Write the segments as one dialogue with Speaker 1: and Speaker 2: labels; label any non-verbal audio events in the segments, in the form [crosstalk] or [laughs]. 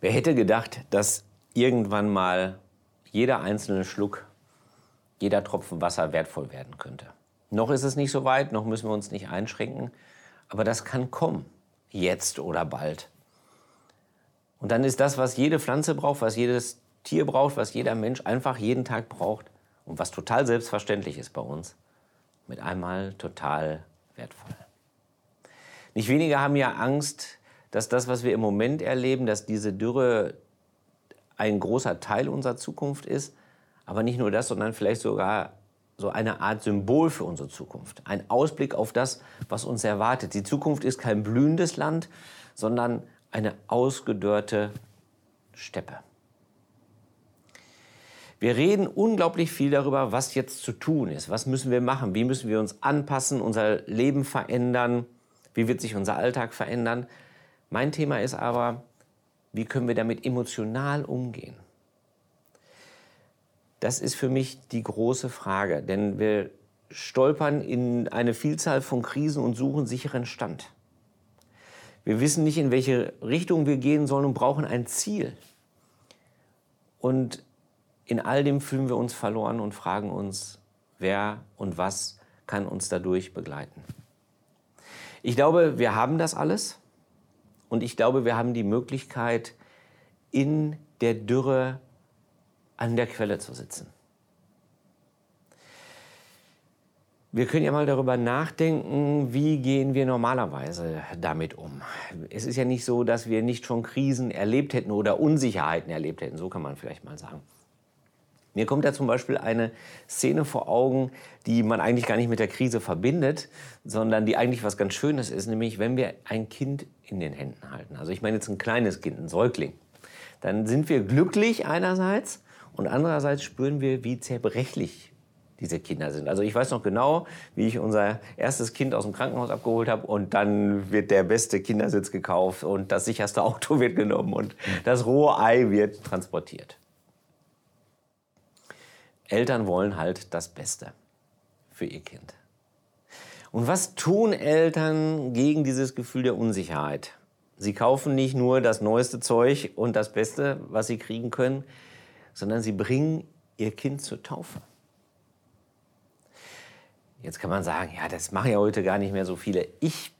Speaker 1: Wer hätte gedacht, dass irgendwann mal jeder einzelne Schluck, jeder Tropfen Wasser wertvoll werden könnte? Noch ist es nicht so weit, noch müssen wir uns nicht einschränken, aber das kann kommen, jetzt oder bald. Und dann ist das, was jede Pflanze braucht, was jedes Tier braucht, was jeder Mensch einfach jeden Tag braucht und was total selbstverständlich ist bei uns, mit einmal total wertvoll. Nicht wenige haben ja Angst, dass das, was wir im Moment erleben, dass diese Dürre ein großer Teil unserer Zukunft ist. Aber nicht nur das, sondern vielleicht sogar so eine Art Symbol für unsere Zukunft. Ein Ausblick auf das, was uns erwartet. Die Zukunft ist kein blühendes Land, sondern eine ausgedörrte Steppe. Wir reden unglaublich viel darüber, was jetzt zu tun ist. Was müssen wir machen? Wie müssen wir uns anpassen, unser Leben verändern? Wie wird sich unser Alltag verändern? Mein Thema ist aber, wie können wir damit emotional umgehen? Das ist für mich die große Frage, denn wir stolpern in eine Vielzahl von Krisen und suchen sicheren Stand. Wir wissen nicht, in welche Richtung wir gehen sollen und brauchen ein Ziel. Und in all dem fühlen wir uns verloren und fragen uns, wer und was kann uns dadurch begleiten. Ich glaube, wir haben das alles. Und ich glaube, wir haben die Möglichkeit, in der Dürre an der Quelle zu sitzen. Wir können ja mal darüber nachdenken, wie gehen wir normalerweise damit um. Es ist ja nicht so, dass wir nicht schon Krisen erlebt hätten oder Unsicherheiten erlebt hätten, so kann man vielleicht mal sagen. Mir kommt da zum Beispiel eine Szene vor Augen, die man eigentlich gar nicht mit der Krise verbindet, sondern die eigentlich was ganz Schönes ist, nämlich wenn wir ein Kind in den Händen halten. Also ich meine jetzt ein kleines Kind, ein Säugling. Dann sind wir glücklich einerseits und andererseits spüren wir, wie zerbrechlich diese Kinder sind. Also ich weiß noch genau, wie ich unser erstes Kind aus dem Krankenhaus abgeholt habe und dann wird der beste Kindersitz gekauft und das sicherste [laughs] Auto wird genommen und das rohe Ei wird transportiert. Eltern wollen halt das Beste für ihr Kind. Und was tun Eltern gegen dieses Gefühl der Unsicherheit? Sie kaufen nicht nur das neueste Zeug und das Beste, was sie kriegen können, sondern sie bringen ihr Kind zur Taufe. Jetzt kann man sagen, ja, das machen ja heute gar nicht mehr so viele. Ich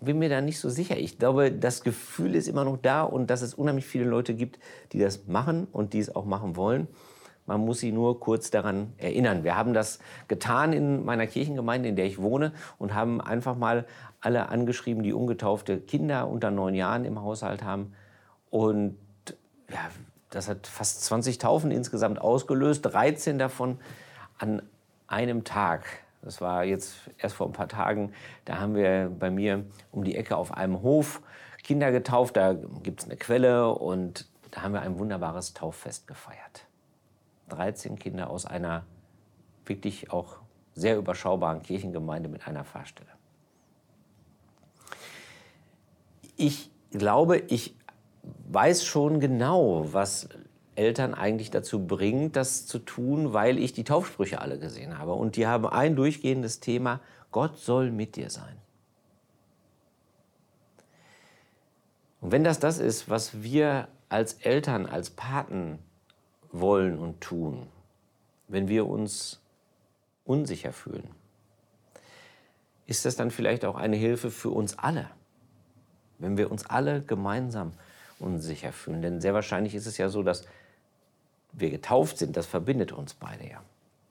Speaker 1: bin mir da nicht so sicher. Ich glaube, das Gefühl ist immer noch da und dass es unheimlich viele Leute gibt, die das machen und die es auch machen wollen. Man muss sie nur kurz daran erinnern. Wir haben das getan in meiner Kirchengemeinde, in der ich wohne, und haben einfach mal alle angeschrieben, die ungetaufte Kinder unter neun Jahren im Haushalt haben. Und ja, das hat fast 20 Taufen insgesamt ausgelöst, 13 davon an einem Tag. Das war jetzt erst vor ein paar Tagen. Da haben wir bei mir um die Ecke auf einem Hof Kinder getauft. Da gibt es eine Quelle und da haben wir ein wunderbares Tauffest gefeiert. 13 Kinder aus einer wirklich auch sehr überschaubaren Kirchengemeinde mit einer Fahrstelle. Ich glaube, ich weiß schon genau, was Eltern eigentlich dazu bringt, das zu tun, weil ich die Taufsprüche alle gesehen habe. Und die haben ein durchgehendes Thema, Gott soll mit dir sein. Und wenn das das ist, was wir als Eltern, als Paten wollen und tun, wenn wir uns unsicher fühlen? Ist das dann vielleicht auch eine Hilfe für uns alle, wenn wir uns alle gemeinsam unsicher fühlen? Denn sehr wahrscheinlich ist es ja so, dass wir getauft sind, das verbindet uns beide ja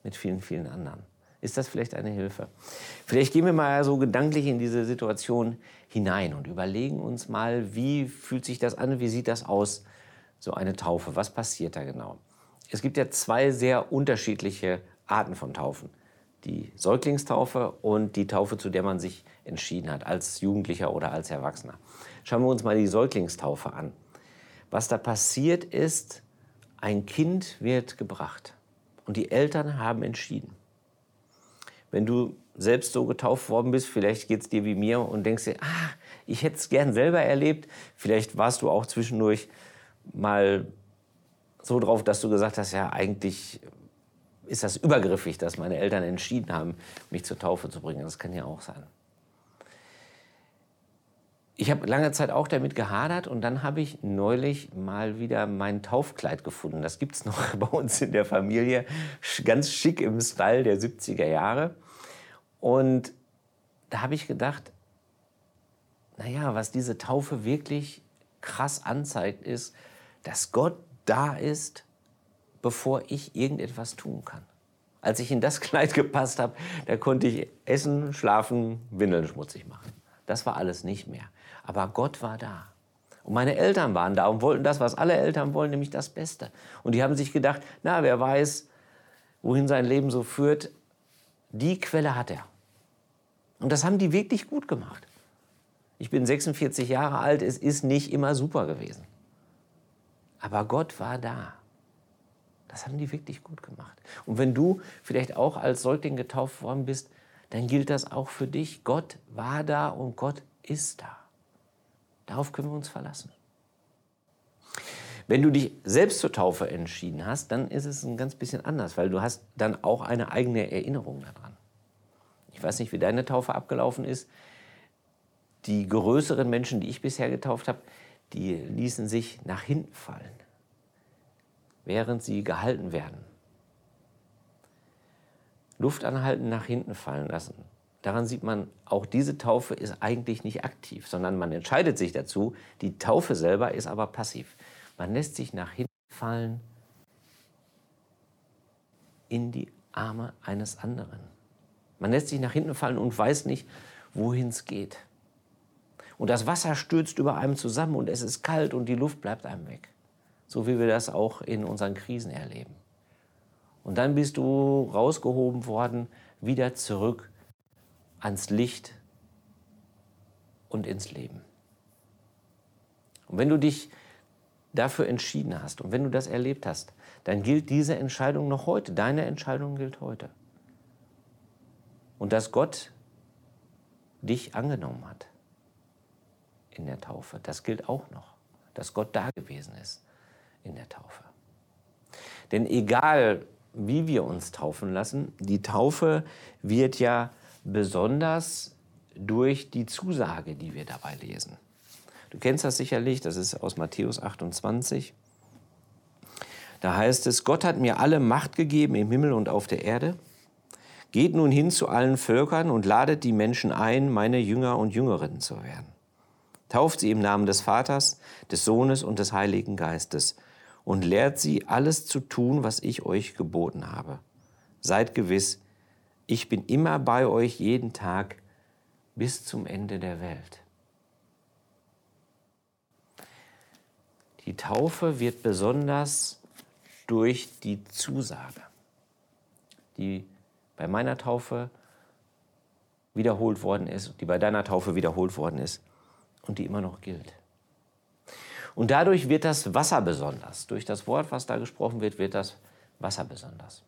Speaker 1: mit vielen, vielen anderen. Ist das vielleicht eine Hilfe? Vielleicht gehen wir mal so gedanklich in diese Situation hinein und überlegen uns mal, wie fühlt sich das an, wie sieht das aus, so eine Taufe, was passiert da genau? Es gibt ja zwei sehr unterschiedliche Arten von Taufen. Die Säuglingstaufe und die Taufe, zu der man sich entschieden hat, als Jugendlicher oder als Erwachsener. Schauen wir uns mal die Säuglingstaufe an. Was da passiert ist, ein Kind wird gebracht und die Eltern haben entschieden. Wenn du selbst so getauft worden bist, vielleicht geht es dir wie mir und denkst dir, ah, ich hätte es gern selber erlebt. Vielleicht warst du auch zwischendurch mal so drauf, dass du gesagt hast, ja, eigentlich ist das übergriffig, dass meine Eltern entschieden haben, mich zur Taufe zu bringen. Das kann ja auch sein. ich habe lange Zeit auch damit gehadert und dann habe ich neulich mal wieder mein Taufkleid gefunden. Das gibt es noch [laughs] bei uns in der Familie, ganz schick im Style der 70er Jahre. Und da habe ich gedacht, naja, was diese Taufe wirklich krass anzeigt, ist, dass Gott da ist, bevor ich irgendetwas tun kann. Als ich in das [laughs] Kleid gepasst habe, da konnte ich essen, schlafen, Windeln schmutzig machen. Das war alles nicht mehr. Aber Gott war da. Und meine Eltern waren da und wollten das, was alle Eltern wollen, nämlich das Beste. Und die haben sich gedacht, na, wer weiß, wohin sein Leben so führt, die Quelle hat er. Und das haben die wirklich gut gemacht. Ich bin 46 Jahre alt, es ist nicht immer super gewesen. Aber Gott war da. Das haben die wirklich gut gemacht. Und wenn du vielleicht auch als Säugling getauft worden bist, dann gilt das auch für dich. Gott war da und Gott ist da. Darauf können wir uns verlassen. Wenn du dich selbst zur Taufe entschieden hast, dann ist es ein ganz bisschen anders, weil du hast dann auch eine eigene Erinnerung daran. Ich weiß nicht, wie deine Taufe abgelaufen ist. Die größeren Menschen, die ich bisher getauft habe, die ließen sich nach hinten fallen, während sie gehalten werden. Luft anhalten, nach hinten fallen lassen. Daran sieht man, auch diese Taufe ist eigentlich nicht aktiv, sondern man entscheidet sich dazu. Die Taufe selber ist aber passiv. Man lässt sich nach hinten fallen in die Arme eines anderen. Man lässt sich nach hinten fallen und weiß nicht, wohin es geht. Und das Wasser stürzt über einem zusammen und es ist kalt und die Luft bleibt einem weg. So wie wir das auch in unseren Krisen erleben. Und dann bist du rausgehoben worden, wieder zurück ans Licht und ins Leben. Und wenn du dich dafür entschieden hast und wenn du das erlebt hast, dann gilt diese Entscheidung noch heute. Deine Entscheidung gilt heute. Und dass Gott dich angenommen hat in der Taufe, das gilt auch noch. Dass Gott da gewesen ist in der Taufe. Denn egal, wie wir uns taufen lassen, die Taufe wird ja besonders durch die Zusage, die wir dabei lesen. Du kennst das sicherlich, das ist aus Matthäus 28. Da heißt es, Gott hat mir alle Macht gegeben im Himmel und auf der Erde. Geht nun hin zu allen Völkern und ladet die Menschen ein, meine Jünger und Jüngerinnen zu werden. Tauft sie im Namen des Vaters, des Sohnes und des Heiligen Geistes und lehrt sie, alles zu tun, was ich euch geboten habe. Seid gewiss, ich bin immer bei euch jeden Tag bis zum Ende der Welt. Die Taufe wird besonders durch die Zusage, die bei meiner Taufe wiederholt worden ist, die bei deiner Taufe wiederholt worden ist und die immer noch gilt. Und dadurch wird das Wasser besonders. Durch das Wort, was da gesprochen wird, wird das Wasser besonders.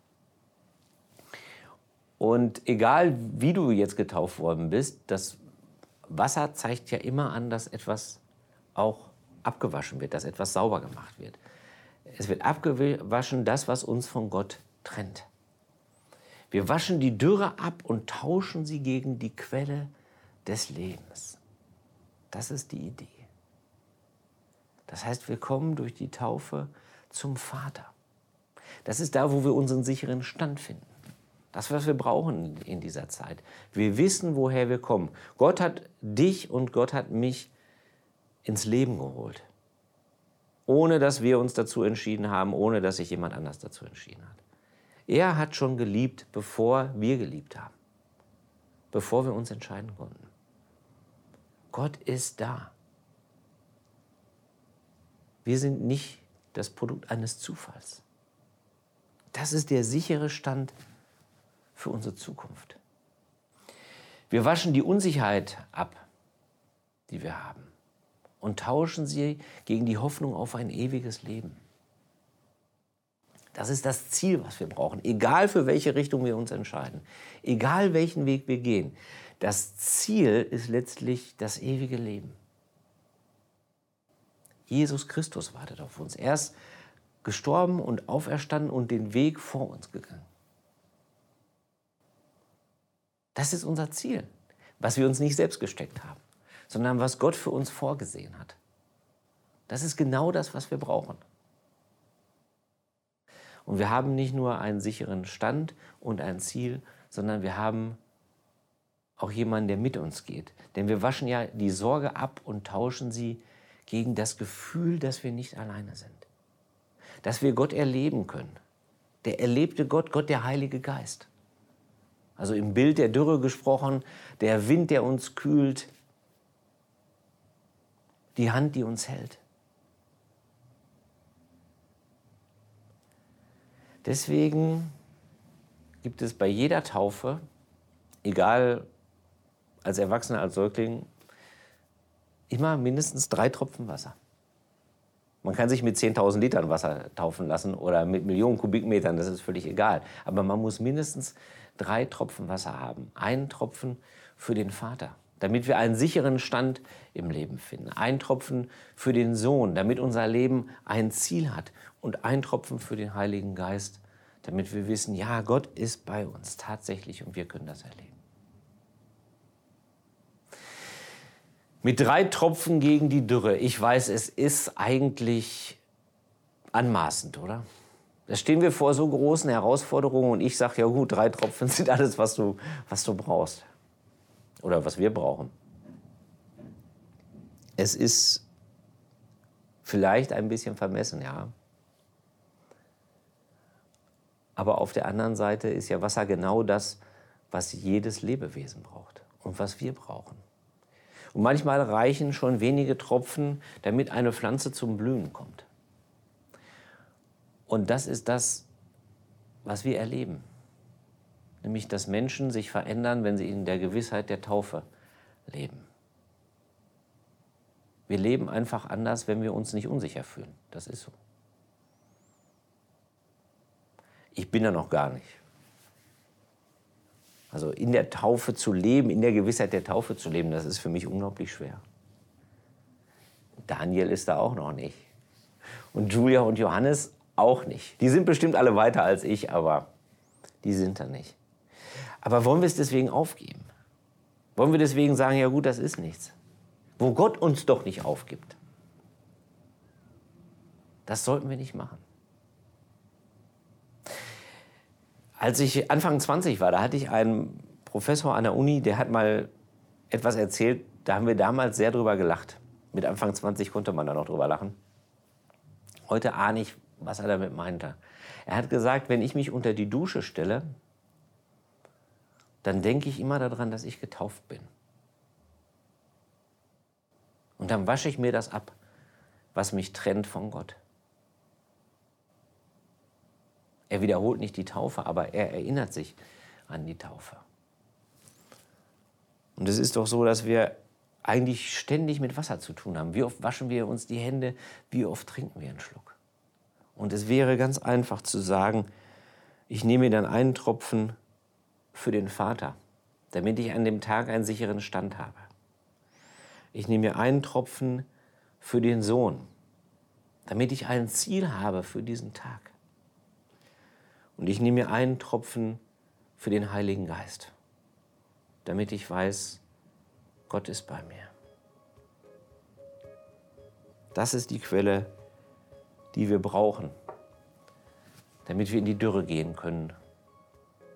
Speaker 1: Und egal, wie du jetzt getauft worden bist, das Wasser zeigt ja immer an, dass etwas auch abgewaschen wird, dass etwas sauber gemacht wird. Es wird abgewaschen, das, was uns von Gott trennt. Wir waschen die Dürre ab und tauschen sie gegen die Quelle des Lebens. Das ist die Idee. Das heißt, wir kommen durch die Taufe zum Vater. Das ist da, wo wir unseren sicheren Stand finden. Das, was wir brauchen in dieser Zeit. Wir wissen, woher wir kommen. Gott hat dich und Gott hat mich ins Leben geholt. Ohne dass wir uns dazu entschieden haben, ohne dass sich jemand anders dazu entschieden hat. Er hat schon geliebt, bevor wir geliebt haben. Bevor wir uns entscheiden konnten. Gott ist da. Wir sind nicht das Produkt eines Zufalls. Das ist der sichere Stand für unsere Zukunft. Wir waschen die Unsicherheit ab, die wir haben, und tauschen sie gegen die Hoffnung auf ein ewiges Leben. Das ist das Ziel, was wir brauchen, egal für welche Richtung wir uns entscheiden, egal welchen Weg wir gehen. Das Ziel ist letztlich das ewige Leben. Jesus Christus wartet auf uns. Er ist gestorben und auferstanden und den Weg vor uns gegangen. Das ist unser Ziel, was wir uns nicht selbst gesteckt haben, sondern was Gott für uns vorgesehen hat. Das ist genau das, was wir brauchen. Und wir haben nicht nur einen sicheren Stand und ein Ziel, sondern wir haben auch jemanden, der mit uns geht. Denn wir waschen ja die Sorge ab und tauschen sie gegen das Gefühl, dass wir nicht alleine sind. Dass wir Gott erleben können. Der erlebte Gott, Gott der Heilige Geist. Also im Bild der Dürre gesprochen, der Wind, der uns kühlt, die Hand, die uns hält. Deswegen gibt es bei jeder Taufe, egal als Erwachsener, als Säugling, immer mindestens drei Tropfen Wasser. Man kann sich mit 10.000 Litern Wasser taufen lassen oder mit Millionen Kubikmetern, das ist völlig egal. Aber man muss mindestens drei Tropfen Wasser haben. Einen Tropfen für den Vater, damit wir einen sicheren Stand im Leben finden. Ein Tropfen für den Sohn, damit unser Leben ein Ziel hat. Und ein Tropfen für den Heiligen Geist, damit wir wissen, ja, Gott ist bei uns tatsächlich und wir können das erleben. Mit drei Tropfen gegen die Dürre. Ich weiß, es ist eigentlich anmaßend, oder? Da stehen wir vor so großen Herausforderungen und ich sage, ja gut, drei Tropfen [laughs] sind alles, was du, was du brauchst. Oder was wir brauchen. Es ist vielleicht ein bisschen vermessen, ja. Aber auf der anderen Seite ist ja Wasser genau das, was jedes Lebewesen braucht und was wir brauchen. Und manchmal reichen schon wenige Tropfen, damit eine Pflanze zum Blühen kommt. Und das ist das, was wir erleben. Nämlich, dass Menschen sich verändern, wenn sie in der Gewissheit der Taufe leben. Wir leben einfach anders, wenn wir uns nicht unsicher fühlen. Das ist so. Ich bin da noch gar nicht. Also in der Taufe zu leben, in der Gewissheit der Taufe zu leben, das ist für mich unglaublich schwer. Daniel ist da auch noch nicht. Und Julia und Johannes auch nicht. Die sind bestimmt alle weiter als ich, aber die sind da nicht. Aber wollen wir es deswegen aufgeben? Wollen wir deswegen sagen, ja gut, das ist nichts? Wo Gott uns doch nicht aufgibt. Das sollten wir nicht machen. Als ich Anfang 20 war, da hatte ich einen Professor an der Uni, der hat mal etwas erzählt, da haben wir damals sehr drüber gelacht. Mit Anfang 20 konnte man da noch drüber lachen. Heute ahne ich, was er damit meinte. Er hat gesagt, wenn ich mich unter die Dusche stelle, dann denke ich immer daran, dass ich getauft bin. Und dann wasche ich mir das ab, was mich trennt von Gott. Er wiederholt nicht die Taufe, aber er erinnert sich an die Taufe. Und es ist doch so, dass wir eigentlich ständig mit Wasser zu tun haben. Wie oft waschen wir uns die Hände? Wie oft trinken wir einen Schluck? Und es wäre ganz einfach zu sagen, ich nehme mir dann einen Tropfen für den Vater, damit ich an dem Tag einen sicheren Stand habe. Ich nehme mir einen Tropfen für den Sohn, damit ich ein Ziel habe für diesen Tag. Und ich nehme mir einen Tropfen für den Heiligen Geist, damit ich weiß, Gott ist bei mir. Das ist die Quelle, die wir brauchen, damit wir in die Dürre gehen können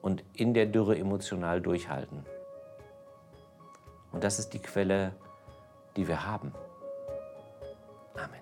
Speaker 1: und in der Dürre emotional durchhalten. Und das ist die Quelle, die wir haben. Amen.